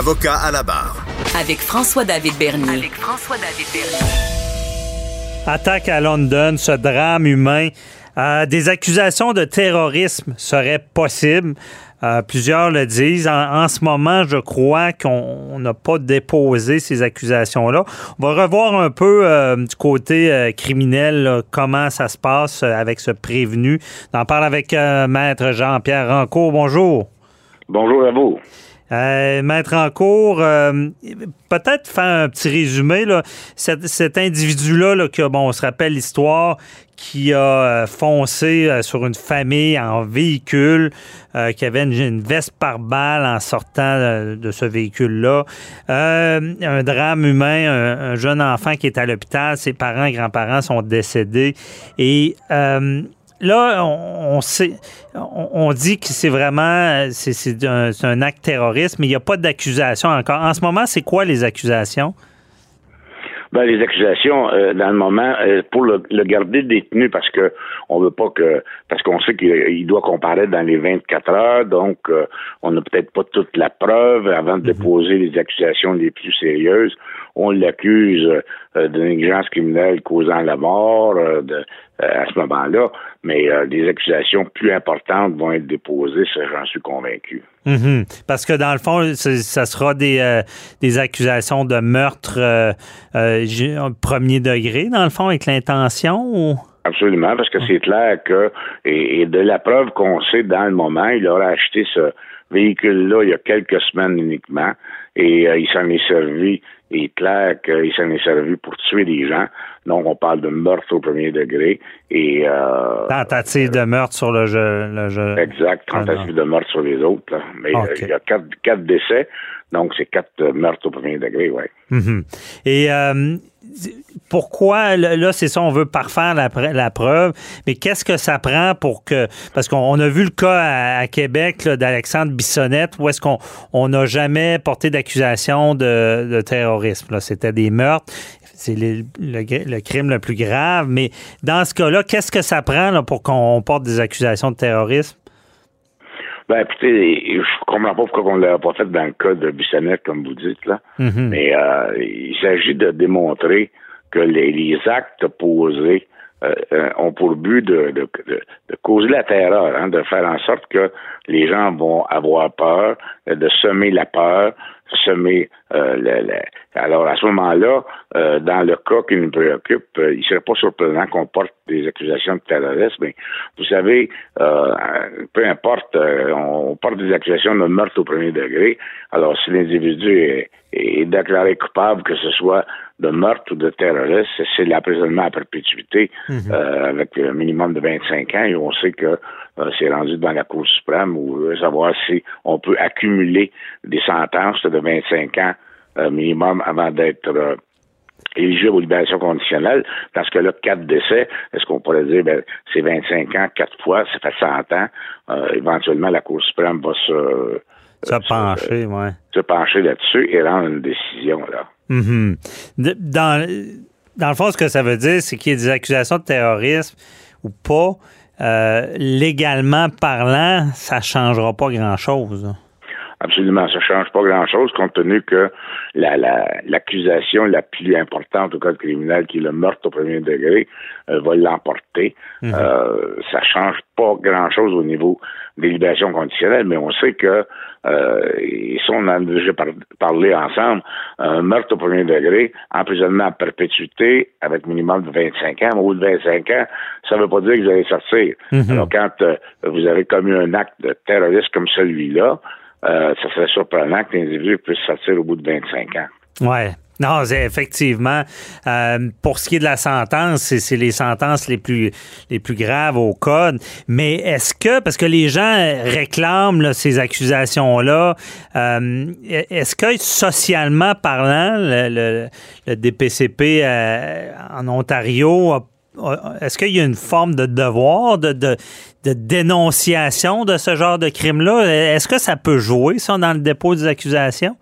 Avocat à la barre. Avec François-David Bernier. Avec François-David Bernier. Attaque à London, ce drame humain. Euh, des accusations de terrorisme seraient possibles. Euh, plusieurs le disent. En, ce moment, je crois qu'on n'a pas déposé ces accusations-là. On va revoir un peu euh, du côté criminel comment ça se passe avec ce prévenu. On en parle avec Maître Jean-Pierre Rancourt. Bonjour. Bonjour à vous. Euh, Maître en cours, euh, peut-être faire un petit résumé. Là. Cet, individu-là, là, que, bon, on se rappelle l'histoire, qui a euh, foncé sur une famille en véhicule, qui avait une, veste par balle en sortant de, ce véhicule-là. un drame humain, un, jeune enfant qui est à l'hôpital, ses parents et grands-parents sont décédés. Et là, on, sait, on, dit que c'est vraiment c'est un, acte terroriste, mais il n'y a pas d'accusation encore. En ce moment, c'est quoi les accusations? Ben, les accusations, euh, dans le moment, euh, pour le, garder détenu, parce que on veut pas que, parce qu'on sait qu'il doit comparaître dans les 24 heures, donc euh, on n'a peut-être pas toute la preuve avant de mhm. déposer les accusations les plus sérieuses. On l'accuse de négligence criminelle causant la mort de, à ce moment-là, mais des accusations plus importantes vont être déposées, ça j'en suis convaincu. Mhm. Parce que dans le fond, ça sera des, euh, des accusations de meurtre euh, euh, premier degré, dans le fond, avec l'intention ou? Absolument, parce que c'est clair que, et, de la preuve qu'on sait dans le moment, il aura acheté ce véhicule-là il y a quelques semaines uniquement, et il s'en est servi il est clair qu'il s'en est servi pour tuer des gens. Donc, on parle de meurtre au premier degré et... Euh, tentative de meurtre sur le jeu. Exact, tentative de meurtre sur les autres. Mais euh, il y a quatre, quatre décès, donc c'est quatre meurtres au premier degré, oui. Mm-hmm. Et euh, pourquoi, là, c'est ça, on veut parfaire la, la preuve, mais qu'est-ce que ça prend pour que. Parce qu'on a vu le cas à, Québec d'Alexandre Bissonnette, où est-ce qu'on n'a jamais porté d'accusation de, terrorisme. C'était des meurtres. C'est le, crime le plus grave. Mais dans ce cas-là, qu'est-ce que ça prend pour qu'on porte des accusations de terrorisme? Ben, écoutez, je comprends pas pourquoi on ne l'a pas fait dans le cas de Bissonnette, comme vous dites, là. Mm-hmm. Mais euh, il s'agit de démontrer que les, actes posés euh, euh, ont pour but de, de, de, causer la terreur, hein, de faire en sorte que les gens vont avoir peur, de semer la peur, semer euh, le, alors à ce moment-là, euh, dans le cas qui nous préoccupe, euh, il serait pas surprenant qu'on porte des accusations de terrorisme. Mais vous savez, peu importe, porte des accusations de meurtre au premier degré. Alors si l'individu est, déclaré coupable, que ce soit de meurtre ou de terrorisme, c'est l'emprisonnement à perpétuité mhm. avec un minimum de 25 ans et on sait que c'est rendu dans la Cour suprême où savoir si on peut accumuler des sentences de 25 ans euh, minimum avant d'être euh, éligible aux libérations conditionnelles. Dans ce cas-là, quatre décès, est-ce qu'on pourrait dire, ben, c'est 25 ans, quatre fois, ça fait 100 ans. Euh, éventuellement, la Cour suprême va se... Se pencher, ouais. Se pencher là-dessus et rendre une décision, là. Mm-hmm. dans, dans le fond, ce que ça veut dire, c'est qu'il y ait des accusations de terrorisme ou pas. légalement parlant, ça changera pas grand-chose. Absolument, ça change pas grand-chose compte tenu que la, l'accusation la, plus importante au code criminel, qui est le meurtre au premier degré, euh, va l'emporter. Mhm. Euh, ça change pas grand-chose au niveau des libérations conditionnelles, mais on sait que, euh, et ça on en a déjà parlé ensemble, un meurtre au premier degré, emprisonnement à perpétuité avec minimum de 25 ans, mais au bout de 25 ans, ça ne veut pas dire que vous allez sortir. Mhm. Alors quand euh, vous avez commis un acte de terrorisme comme celui-là, euh, ça serait surprenant que l'individu puisse sortir au bout de 25 ans. Ouais. Non, effectivement. Euh, pour ce qui est de la sentence, c'est les sentences les plus les plus graves au code. Mais est-ce que, parce que les gens réclament ces accusations-là, euh, est-ce que socialement parlant, le, DPCP euh, en Ontario est-ce qu'il y a une forme de devoir de, de, dénonciation de ce genre de crime-là? Est-ce que ça peut jouer, ça, dans le dépôt des accusations?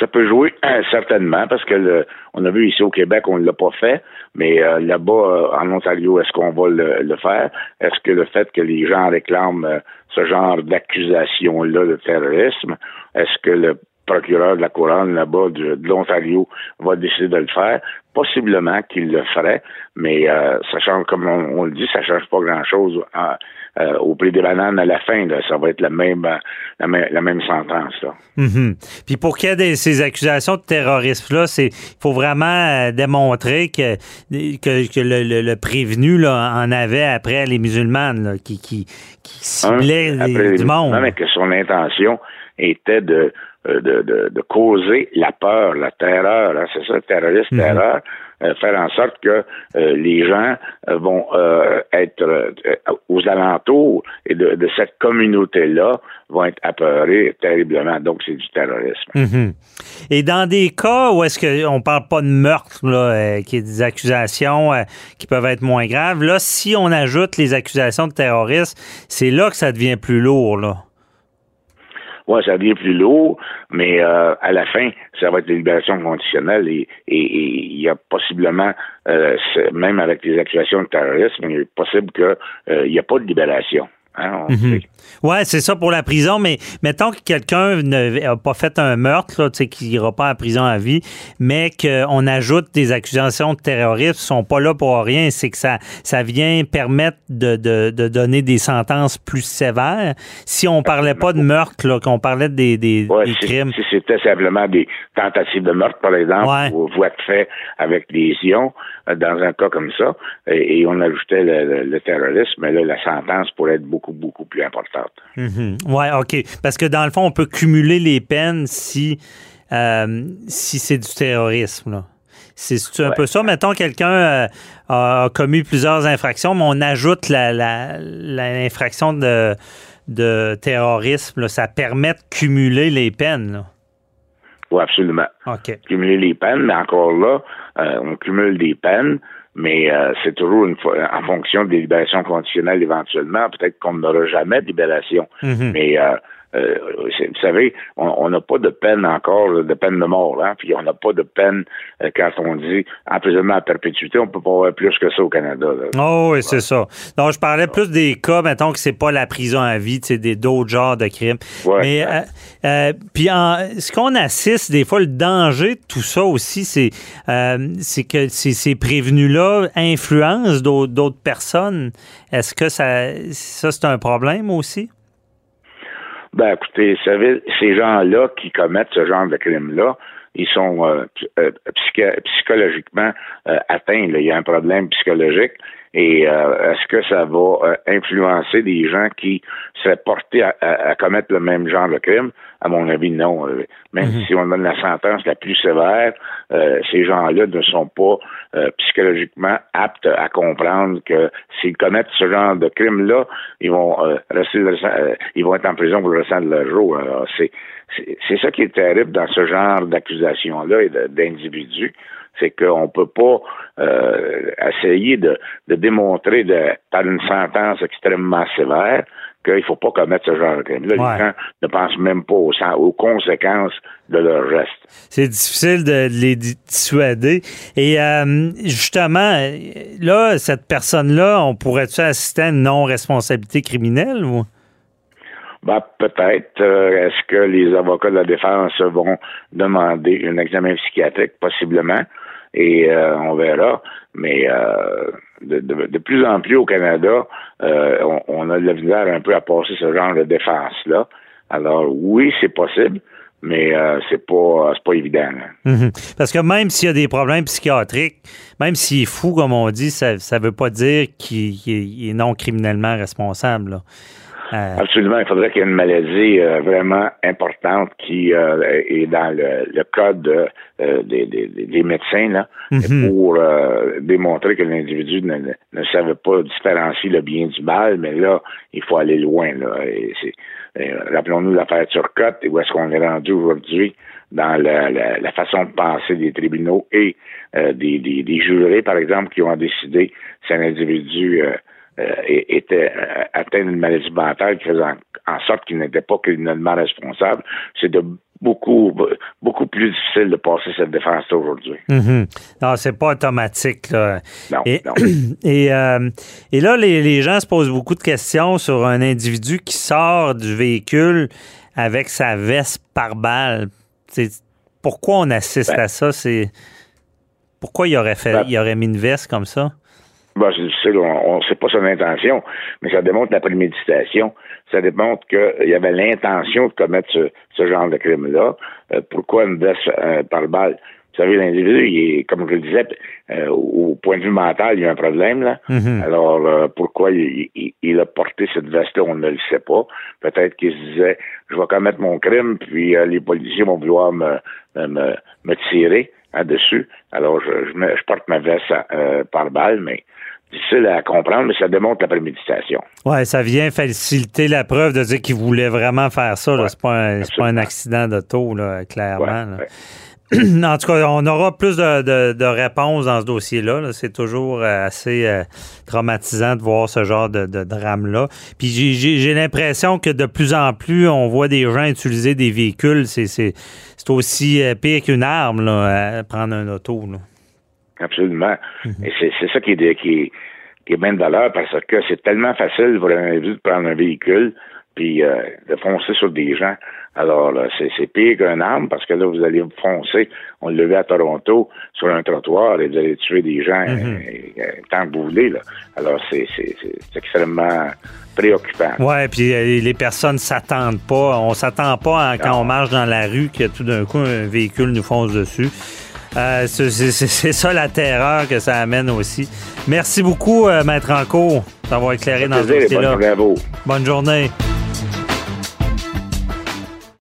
ça peut jouer euh, certainement parce que le, on a vu ici au Québec, on ne l'a pas fait, mais euh, là-bas euh, en Ontario, est-ce qu'on va le, faire? Est-ce que le fait que les gens réclament ce genre d'accusation-là de terrorisme, est-ce que le procureur de la couronne là-bas de, l'Ontario va décider de le faire. Possiblement qu'il le ferait, mais euh, ça change, comme on, le dit, ça change pas grand-chose euh, au prix des bananes à la fin. ça va être la même, euh, la, même, sentence. Là. Mm-hmm. Puis pour qu'il y ait ces accusations de terrorisme-là, c'est il faut vraiment démontrer que, que, le, prévenu là, en avait après les musulmanes qui, qui, qui ciblaient du monde. Non, mais que son intention était de euh, de, de, de, causer la peur, la terreur, hein, c'est ça, terroriste, mhm. terreur, euh, faire en sorte que euh, les gens vont être aux alentours et de, cette communauté-là vont être apeurés terriblement. Donc, c'est du terrorisme. Mhm. Et dans des cas où est-ce qu'on parle pas de meurtre, là, qui est des accusations qui peuvent être moins graves, là, si on ajoute les accusations de terrorisme, c'est là que ça devient plus lourd, là ouais, ça devient plus lourd, mais euh, à la fin, ça va être des libérations conditionnelles et il y a possiblement, euh, même avec les accusations de terrorisme, il est possible qu'il euh, n'y a pas de libération. Hein, mhm. Oui, c'est ça pour la prison, mais mettons que quelqu'un n'a pas fait un meurtre, qu'il n'ira pas en prison à vie, mais qu'on ajoute des accusations de terrorisme, ne sont pas là pour rien, c'est que ça, ça vient permettre de, de, donner des sentences plus sévères. Si on parlait pas de meurtre, qu'on parlait des, des, crimes. Si c'était simplement des tentatives de meurtre, par exemple, ou voies de fait avec lésions, euh, dans un cas comme ça, et, on ajoutait le, terrorisme, mais là, la sentence pourrait être beaucoup, beaucoup plus importante. Mm-hmm. Oui, OK. Parce que dans le fond, on peut cumuler les peines si, euh, si c'est du terrorisme. C'est un peu ça. Mettons, quelqu'un euh, a commis plusieurs infractions, mais on ajoute l'infraction de, de terrorisme. Ça permet de cumuler les peines. Oui, absolument. Cumuler les peines, mais encore là, euh, on cumule des peines, mais euh, c'est toujours une en fonction des libérations conditionnelles éventuellement. Peut-être qu'on n'aura jamais de libération, mm-hmm. mais euh, euh, vous savez, on n'a pas de peine encore, de peine de mort, hein, puis on n'a pas de peine euh, quand on dit emprisonnement à perpétuité, on peut pas avoir plus que ça au Canada. Oh oui, c'est ça. Donc, je parlais plus des cas, mettons que c'est pas la prison à vie, c'est des d'autres genres de crimes. Mais euh, puis ce qu'on assiste des fois, le danger de tout ça aussi, c'est c'est que ces, prévenus-là influencent d'autres personnes. Est-ce que ça, ça c'est un problème aussi? Ben, écoutez, savez, ces gens-là qui commettent ce genre de crime-là, ils sont euh, euh, psychologiquement euh, atteints. Il y a un problème psychologique. Et est-ce que ça va influencer des gens qui seraient portés à, commettre le même genre de crime? À mon avis, non. Même mhm. si on donne la sentence la plus sévère, ces gens-là ne sont pas psychologiquement aptes à comprendre que s'ils commettent ce genre de crime-là, ils vont rester, ils vont être en prison pour le restant de leur jour. C'est c'est ça qui est terrible dans ce genre d'accusation-là et d'individus, c'est qu'on ne peut pas euh, essayer de, démontrer de, par une sentence extrêmement sévère qu'il ne faut pas commettre ce genre de crime. Là, les gens ne pensent même pas aux, conséquences de leur geste. C'est difficile de les dissuader. Et euh, justement, là, cette personne-là, on pourrait-tu assister à une non-responsabilité criminelle ou? Ben, peut-être. Euh, est-ce que les avocats de la défense vont demander un examen psychiatrique? Possiblement. Et euh, on verra. Mais euh, de, plus en plus au Canada, on, a de la misère un peu à passer ce genre de défense-là. Alors oui, c'est possible. Mais c'est pas pas évident. Mm-hmm. Parce que même s'il y a des problèmes psychiatriques, même s'il est fou, comme on dit, ça ne veut pas dire qu'il est non criminellement responsable. Euh, Absolument. Il faudrait qu'il y ait une maladie euh, vraiment importante qui euh, est dans le, code des, médecins là, mhm. pour démontrer que l'individu ne, savait pas différencier le bien du mal, mais là, il faut aller loin. Là. rappelons-nous l'affaire Turcotte et où est-ce qu'on est rendu aujourd'hui dans la, façon de penser des tribunaux et des, des, jurés, par exemple, qui ont décidé si un individu était euh, atteint d'une maladie mentale qui faisait en, sorte qu'il n'était pas criminellement responsable, c'est de beaucoup beaucoup plus difficile de passer cette défense aujourd'hui. Mm-hmm. Non, c'est pas automatique. Là. Non, et, non. Et, euh, et là, les, les, gens se posent beaucoup de questions sur un individu qui sort du véhicule avec sa veste par balle. Pourquoi on assiste ben. à ça? C'est pourquoi il aurait fait, ben. il aurait mis une veste comme ça? Bon, c'est difficile, on ne sait pas son intention, mais ça démontre la préméditation. Ça démontre qu'il y avait l'intention de commettre ce, genre de crime-là. Euh, pourquoi une veste euh, par balle? Vous savez, l'individu, il est, comme je le disais, euh, au point de vue mental, il y a un problème là. Mm-hmm. Alors, pourquoi il, a porté cette veste-là, on ne le sait pas. Peut-être qu'il se disait, je vais commettre mon crime, puis les policiers vont vouloir me, me, me tirer dessus. Alors, je, je, porte ma veste par balle, mais difficile à comprendre, mais ça démontre la préméditation. Oui, ça vient faciliter la preuve de dire qu'il voulait vraiment faire ça. Ce c'est pas, un, pas un accident d'auto, clairement. en tout cas, on aura plus de, réponses dans ce dossier-là. c'est toujours euh, assez euh, traumatisant de voir ce genre de, drame-là. Puis j'ai l'impression que de plus en plus, on voit des gens utiliser des véhicules. C'est aussi euh, pire qu'une arme, là, prendre un auto. Absolument. Mhm. Et c'est ça qui est, qui, qui est bien de valeur parce que c'est tellement facile pour un individu de prendre un véhicule puis euh, de foncer sur des gens. Alors, c'est pire qu'un arme parce que là, vous allez foncer, on le vu à Toronto, sur un trottoir et vous allez tuer des gens mhm. euh, euh, tant que vous voulez. Là. Alors, c'est extrêmement préoccupant. Oui, puis les personnes s'attendent pas. On s'attend pas quand on marche dans la rue que tout d'un coup, un véhicule nous fonce dessus. Euh, c'est ça la terreur que ça amène aussi. Merci beaucoup, euh, Maître Anco, d'avoir éclairé dans ce dossier-là. Bonne journée.